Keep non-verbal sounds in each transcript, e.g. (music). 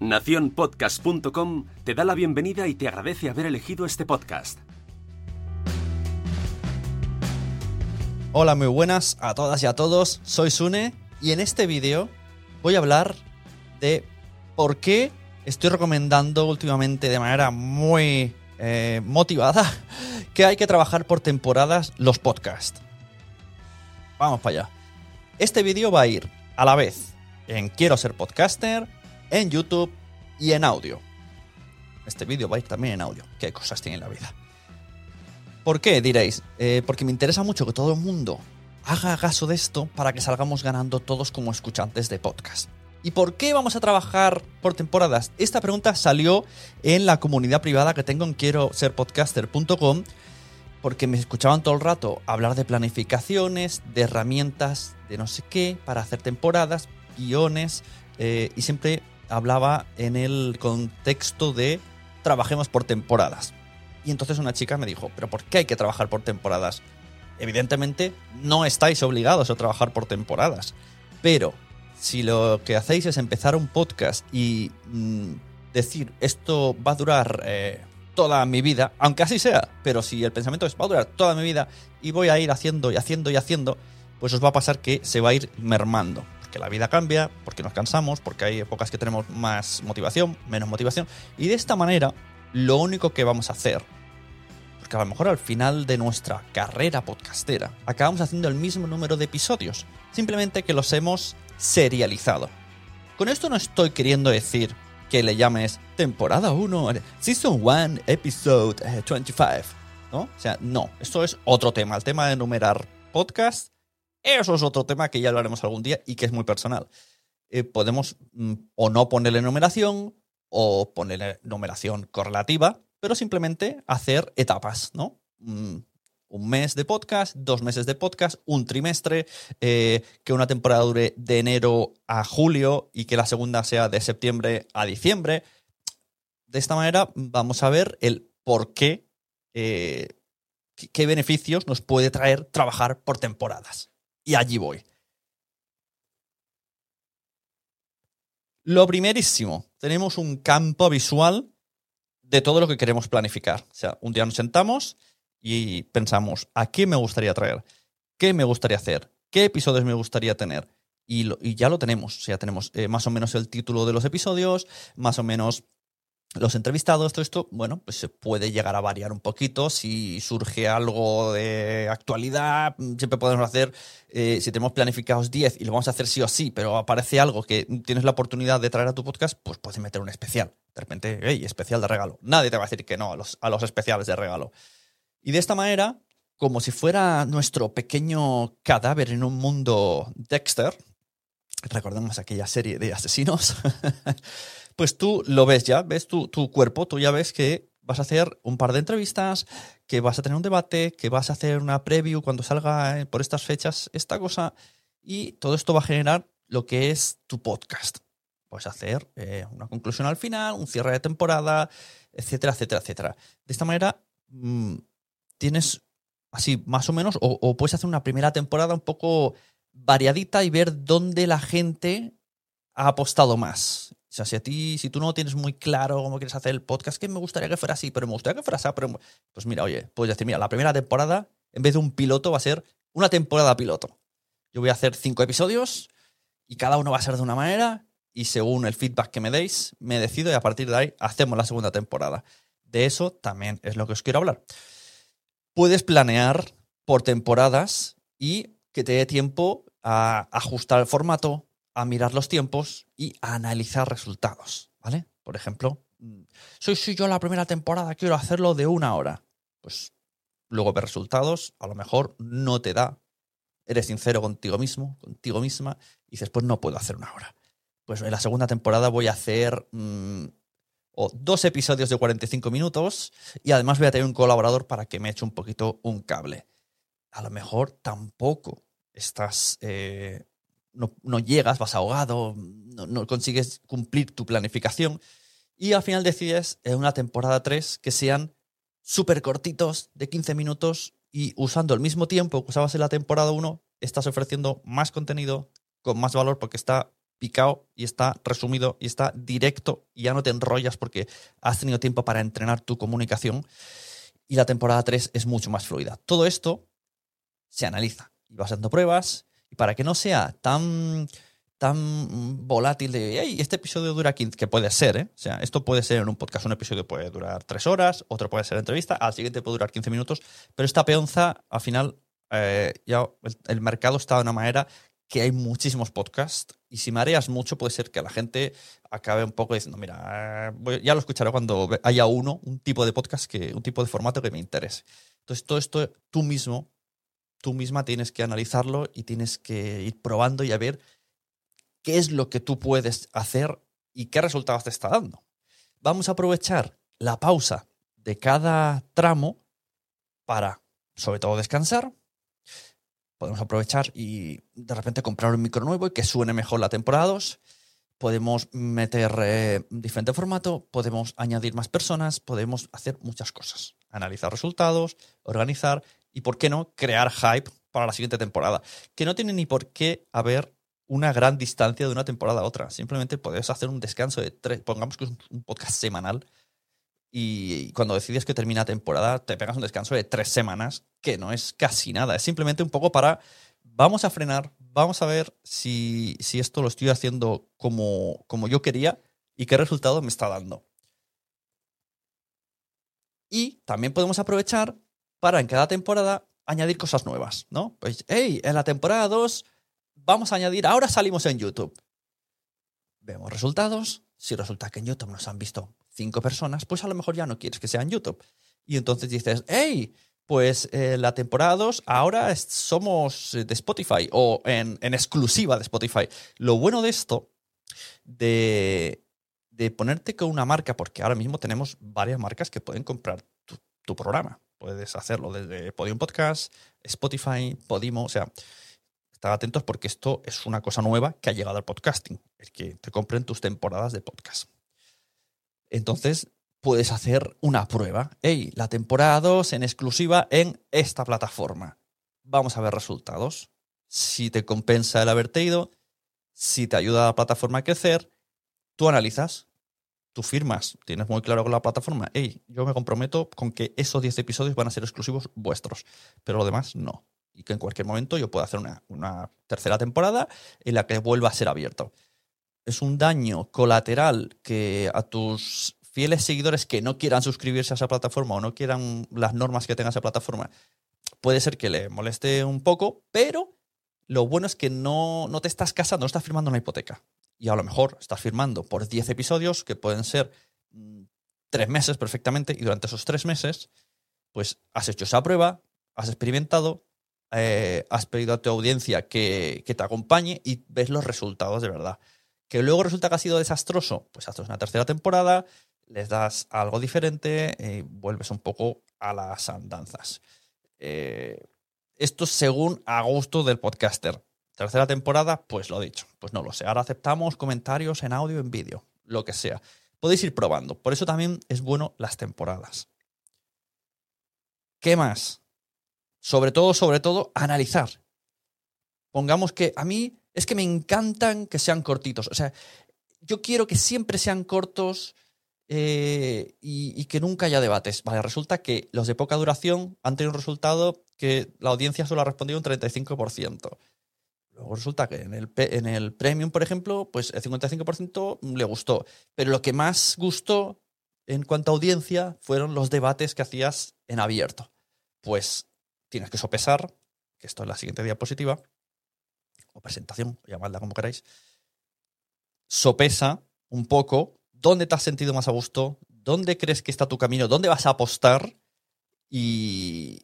Naciónpodcast.com te da la bienvenida y te agradece haber elegido este podcast. Hola, muy buenas a todas y a todos. Soy Sune y en este vídeo voy a hablar de por qué estoy recomendando últimamente de manera muy eh, motivada (laughs) que hay que trabajar por temporadas los podcasts. Vamos para allá. Este vídeo va a ir a la vez en Quiero ser podcaster, en YouTube y en audio. Este vídeo va a ir también en audio. ¿Qué cosas tiene la vida? ¿Por qué? Diréis. Eh, porque me interesa mucho que todo el mundo haga caso de esto para que salgamos ganando todos como escuchantes de podcast. ¿Y por qué vamos a trabajar por temporadas? Esta pregunta salió en la comunidad privada que tengo en quiero ser podcaster.com porque me escuchaban todo el rato hablar de planificaciones, de herramientas, de no sé qué, para hacer temporadas, guiones, eh, y siempre hablaba en el contexto de trabajemos por temporadas. Y entonces una chica me dijo, pero ¿por qué hay que trabajar por temporadas? Evidentemente no estáis obligados a trabajar por temporadas, pero si lo que hacéis es empezar un podcast y mm, decir esto va a durar eh, toda mi vida, aunque así sea, pero si el pensamiento es va a durar toda mi vida y voy a ir haciendo y haciendo y haciendo, pues os va a pasar que se va a ir mermando. Porque la vida cambia, porque nos cansamos, porque hay épocas que tenemos más motivación, menos motivación. Y de esta manera, lo único que vamos a hacer, porque a lo mejor al final de nuestra carrera podcastera, acabamos haciendo el mismo número de episodios, simplemente que los hemos serializado. Con esto no estoy queriendo decir que le llames temporada 1, season 1, episode eh, 25, ¿no? O sea, no, esto es otro tema, el tema de numerar podcast, eso es otro tema que ya hablaremos algún día y que es muy personal. Eh, podemos mm, o no ponerle numeración o ponerle numeración correlativa, pero simplemente hacer etapas, ¿no? Mm, un mes de podcast, dos meses de podcast, un trimestre, eh, que una temporada dure de enero a julio y que la segunda sea de septiembre a diciembre. De esta manera vamos a ver el por qué, eh, qué- qué beneficios nos puede traer trabajar por temporadas. Y allí voy. Lo primerísimo, tenemos un campo visual de todo lo que queremos planificar. O sea, un día nos sentamos y pensamos, ¿a qué me gustaría traer? ¿Qué me gustaría hacer? ¿Qué episodios me gustaría tener? Y, ya lo tenemos. O sea, tenemos eh, más o menos el título de los episodios, más o menos los entrevistados, todo esto, bueno, pues se puede llegar a variar un poquito. Si surge algo de actualidad, siempre podemos hacer, eh, si tenemos planificados 10 y lo vamos a hacer sí o sí, pero aparece algo que tienes la oportunidad de traer a tu podcast, pues puedes meter un especial. De repente, hey, especial de regalo. Nadie te va a decir que no a los, a los especiales de regalo. Y de esta manera, como si fuera nuestro pequeño cadáver en un mundo Dexter, recordemos aquella serie de asesinos, (laughs) pues tú lo ves ya, ves tu, tu cuerpo, tú ya ves que vas a hacer un par de entrevistas, que vas a tener un debate, que vas a hacer una preview cuando salga eh, por estas fechas esta cosa, y todo esto va a generar lo que es tu podcast. Puedes hacer eh, una conclusión al final, un cierre de temporada, etcétera, etcétera, etcétera. De esta manera mm, tienes así más o menos, o, o puedes hacer una primera temporada un poco variadita y ver dónde la gente ha apostado más. O sea, si a ti, si tú no tienes muy claro cómo quieres hacer el podcast, que me gustaría que fuera así, pero me gustaría que fuera así, pero pues mira, oye, puedes decir, mira, la primera temporada, en vez de un piloto, va a ser una temporada piloto. Yo voy a hacer cinco episodios y cada uno va a ser de una manera y según el feedback que me deis, me decido y a partir de ahí hacemos la segunda temporada. De eso también es lo que os quiero hablar. Puedes planear por temporadas y que te dé tiempo a ajustar el formato, a mirar los tiempos y a analizar resultados, ¿vale? Por ejemplo, mm, soy, soy yo la primera temporada, quiero hacerlo de una hora. Pues luego ver resultados, a lo mejor no te da. Eres sincero contigo mismo, contigo misma, y dices, pues no puedo hacer una hora. Pues en la segunda temporada voy a hacer mm, dos episodios de 45 minutos y además voy a tener un colaborador para que me eche un poquito un cable. A lo mejor tampoco estás, eh, no, llegas, vas ahogado, no, consigues cumplir tu planificación y al final decides en una temporada 3 que sean súper cortitos, de 15 minutos y usando el mismo tiempo que usabas en la temporada 1, estás ofreciendo más contenido con más valor porque está picado y está resumido y está directo y ya no te enrollas porque has tenido tiempo para entrenar tu comunicación y la temporada 3 es mucho más fluida. Todo esto se analiza y vas haciendo pruebas y para que no sea tan tan volátil de, este episodio dura 15, que puede ser, ¿eh? O sea, esto puede ser en un podcast, un episodio puede durar 3 horas, otro puede ser entrevista, al siguiente puede durar 15 minutos, pero esta peonza, al final, eh, ya el, mercado está de una manera que hay muchísimos podcasts y si mareas mucho puede ser que la gente acabe un poco diciendo, mira, eh, ya lo escucharé cuando haya uno, un tipo de podcast, que, un tipo de formato que me interese. Entonces, todo esto tú mismo tú misma tienes que analizarlo y tienes que ir probando y a ver qué es lo que tú puedes hacer y qué resultados te está dando. Vamos a aprovechar la pausa de cada tramo para, sobre todo, descansar. Podemos aprovechar y de repente comprar un micro nuevo y que suene mejor la temporada 2. Podemos meter eh, diferente formato, podemos añadir más personas, podemos hacer muchas cosas. Analizar resultados, organizar y, ¿por qué no?, crear hype para la siguiente temporada. Que no tiene ni por qué haber una gran distancia de una temporada a otra. Simplemente puedes hacer un descanso de tres, pongamos que es un podcast semanal, y cuando decides que termina temporada, te pegas un descanso de tres semanas, que no es casi nada. Es simplemente un poco para, vamos a frenar, vamos a ver si, si esto lo estoy haciendo como, como yo quería y qué resultado me está dando. Y también podemos aprovechar para en cada temporada añadir cosas nuevas, ¿no? Pues, hey, en la temporada 2 vamos a añadir, ahora salimos en YouTube. Vemos resultados. Si resulta que en YouTube nos han visto cinco personas, pues a lo mejor ya no quieres que sea en YouTube. Y entonces dices, hey, pues eh, la temporada 2 ahora somos de Spotify o en, exclusiva de Spotify. Lo bueno de esto, de, ponerte con una marca, porque ahora mismo tenemos varias marcas que pueden comprar tu programa. Puedes hacerlo desde Podium Podcast, Spotify, Podimo, o sea, estad atentos porque esto es una cosa nueva que ha llegado al podcasting, el que te compren tus temporadas de podcast. Entonces, puedes hacer una prueba. Hey, la temporada 2 en exclusiva en esta plataforma. Vamos a ver resultados. Si te compensa el haberte ido, si te ayuda a la plataforma a crecer, tú analizas tú firmas, tienes muy claro con la plataforma, hey, yo me comprometo con que esos 10 episodios van a ser exclusivos vuestros, pero lo demás no. Y que en cualquier momento yo pueda hacer una, tercera temporada en la que vuelva a ser abierto. Es un daño colateral que a tus fieles seguidores que no quieran suscribirse a esa plataforma o no quieran las normas que tenga esa plataforma, puede ser que le moleste un poco, pero lo bueno es que no, no te estás casando, no estás firmando una hipoteca y a lo mejor estás firmando por 10 episodios que pueden ser mm, tres meses perfectamente y durante esos tres meses pues has hecho esa prueba, has experimentado, eh, has pedido a tu audiencia que, te acompañe y ves los resultados de verdad. Que luego resulta que ha sido desastroso, pues haces una tercera temporada, les das algo diferente y vuelves un poco a las andanzas. Eh, esto según a gusto del podcaster. Tercera temporada, pues lo dicho, pues no lo sé. Ahora aceptamos comentarios en audio, en vídeo, lo que sea. Podéis ir probando. Por eso también es bueno las temporadas. ¿Qué más? Sobre todo, sobre todo, analizar. Pongamos que a mí es que me encantan que sean cortitos. O sea, yo quiero que siempre sean cortos eh, y, y, que nunca haya debates. Vale, resulta que los de poca duración han tenido un resultado que la audiencia solo ha respondido un 35%. Resulta que en el, en el Premium, por ejemplo, pues el 55% le gustó. Pero lo que más gustó en cuanto a audiencia fueron los debates que hacías en abierto. Pues tienes que sopesar, que esto es la siguiente diapositiva, o presentación, llamadla como queráis, sopesa un poco dónde te has sentido más a gusto, dónde crees que está tu camino, dónde vas a apostar y,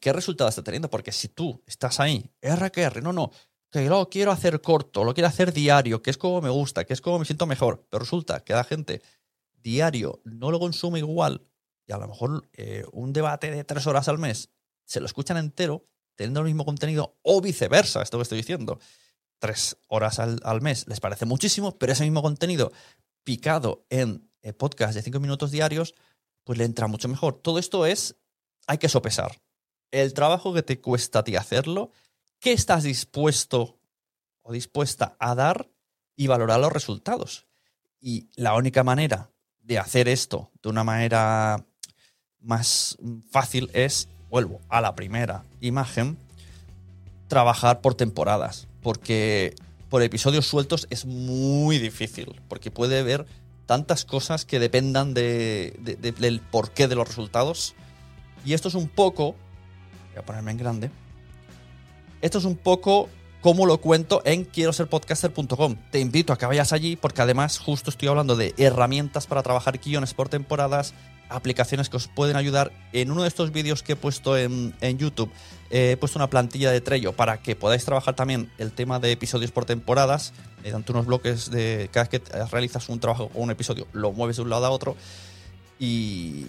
qué resultados está teniendo. Porque si tú estás ahí, R no, no, que lo quiero hacer corto, lo quiero hacer diario, que es como me gusta, que es como me siento mejor, pero resulta que la gente diario no lo consume igual y a lo mejor eh, un debate de tres horas al mes se lo escuchan entero teniendo el mismo contenido o viceversa, esto que estoy diciendo. Tres horas al, mes les parece muchísimo, pero ese mismo contenido picado en eh, podcast de cinco minutos diarios, pues le entra mucho mejor. Todo esto es, hay que sopesar. El trabajo que te cuesta a ti hacerlo, qué estás dispuesto o dispuesta a dar y valorar los resultados. Y la única manera de hacer esto de una manera más fácil es, vuelvo a la primera imagen, trabajar por temporadas. Porque por episodios sueltos es muy difícil. Porque puede haber tantas cosas que dependan del porqué de los resultados. Y esto es un poco, voy a ponerme en grande, esto es un poco como lo cuento en quiero ser podcaster.com. Te invito a que vayas allí porque además justo estoy hablando de herramientas para trabajar guiones por temporadas, aplicaciones que os pueden ayudar. En uno de estos vídeos que he puesto en, YouTube, he puesto una plantilla de Trello para que podáis trabajar también el tema de episodios por temporadas, mediante unos bloques de cada vez que realizas un trabajo o un episodio, lo mueves de un lado a otro. Y,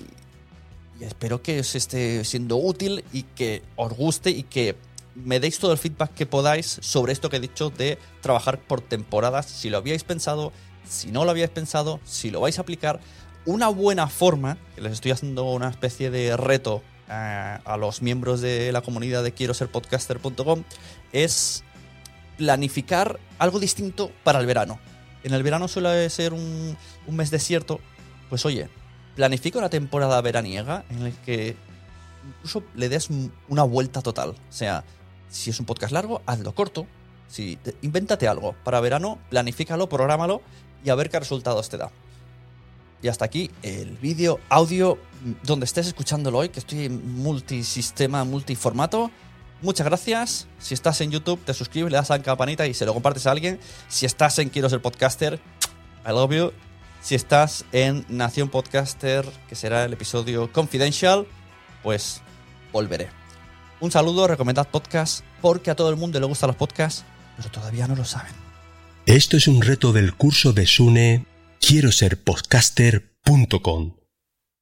y espero que os esté siendo útil y que os guste y que me deis todo el feedback que podáis sobre esto que he dicho de trabajar por temporadas, si lo habíais pensado, si no lo habíais pensado, si lo vais a aplicar una buena forma, que les estoy haciendo una especie de reto eh, a los miembros de la comunidad de quiero ser podcaster.com, es planificar algo distinto para el verano. En el verano suele ser un, mes desierto, pues oye, planifica una temporada veraniega en la que incluso le des una vuelta total. O sea, si es un podcast largo, hazlo corto. Si invéntate algo para verano, planifícalo, prográmalo y a ver qué resultados te da. Y hasta aquí el vídeo, audio, donde estés escuchándolo hoy, que estoy en multisistema, multiformato. Muchas gracias. Si estás en YouTube, te suscribes, le das a la campanita y se lo compartes a alguien. Si estás en Quiero ser podcaster, I love you. Si estás en Nación Podcaster, que será el episodio Confidential, pues volveré. Un saludo, recomendad podcast, porque a todo el mundo le gustan los podcasts, pero todavía no lo saben. Esto es un reto del curso de Sune quiero ser podcaster.com,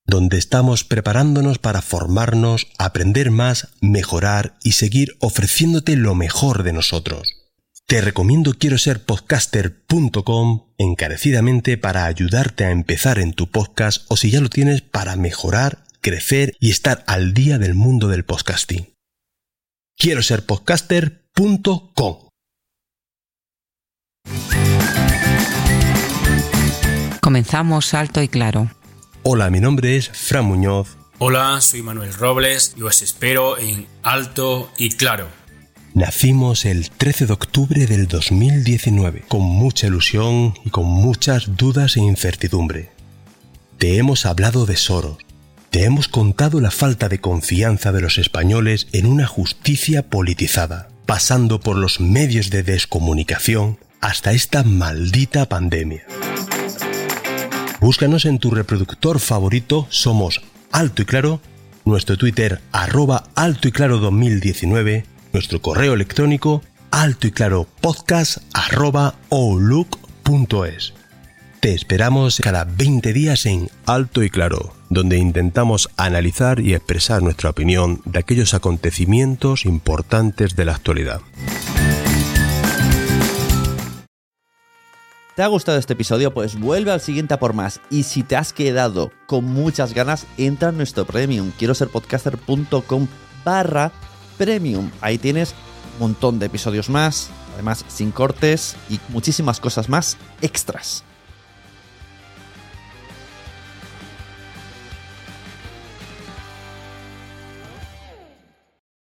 donde estamos preparándonos para formarnos, aprender más, mejorar y seguir ofreciéndote lo mejor de nosotros. Te recomiendo quiero ser podcaster.com encarecidamente para ayudarte a empezar en tu podcast o si ya lo tienes para mejorar, crecer y estar al día del mundo del podcasting. Quiero ser podcaster.com Comenzamos alto y claro. Hola, mi nombre es Fran Muñoz. Hola, soy Manuel Robles y os espero en Alto y Claro. Nacimos el 13 de octubre del 2019, con mucha ilusión y con muchas dudas e incertidumbre. Te hemos hablado de Soros, te hemos contado la falta de confianza de los españoles en una justicia politizada, pasando por los medios de descomunicación hasta esta maldita pandemia. Búscanos en tu reproductor favorito, somos Alto y Claro, nuestro Twitter arroba Alto y Claro 2019, nuestro correo electrónico alto y claro podcast arroba. Te esperamos cada 20 días en Alto y Claro, donde intentamos analizar y expresar nuestra opinión de aquellos acontecimientos importantes de la actualidad. ¿Te ha gustado este episodio? Pues vuelve al siguiente a por más. Y si te has quedado con muchas ganas, entra en nuestro premium. Quiero ser podcaster.com barra premium. Ahí tienes un montón de episodios más, además sin cortes y muchísimas cosas más extras.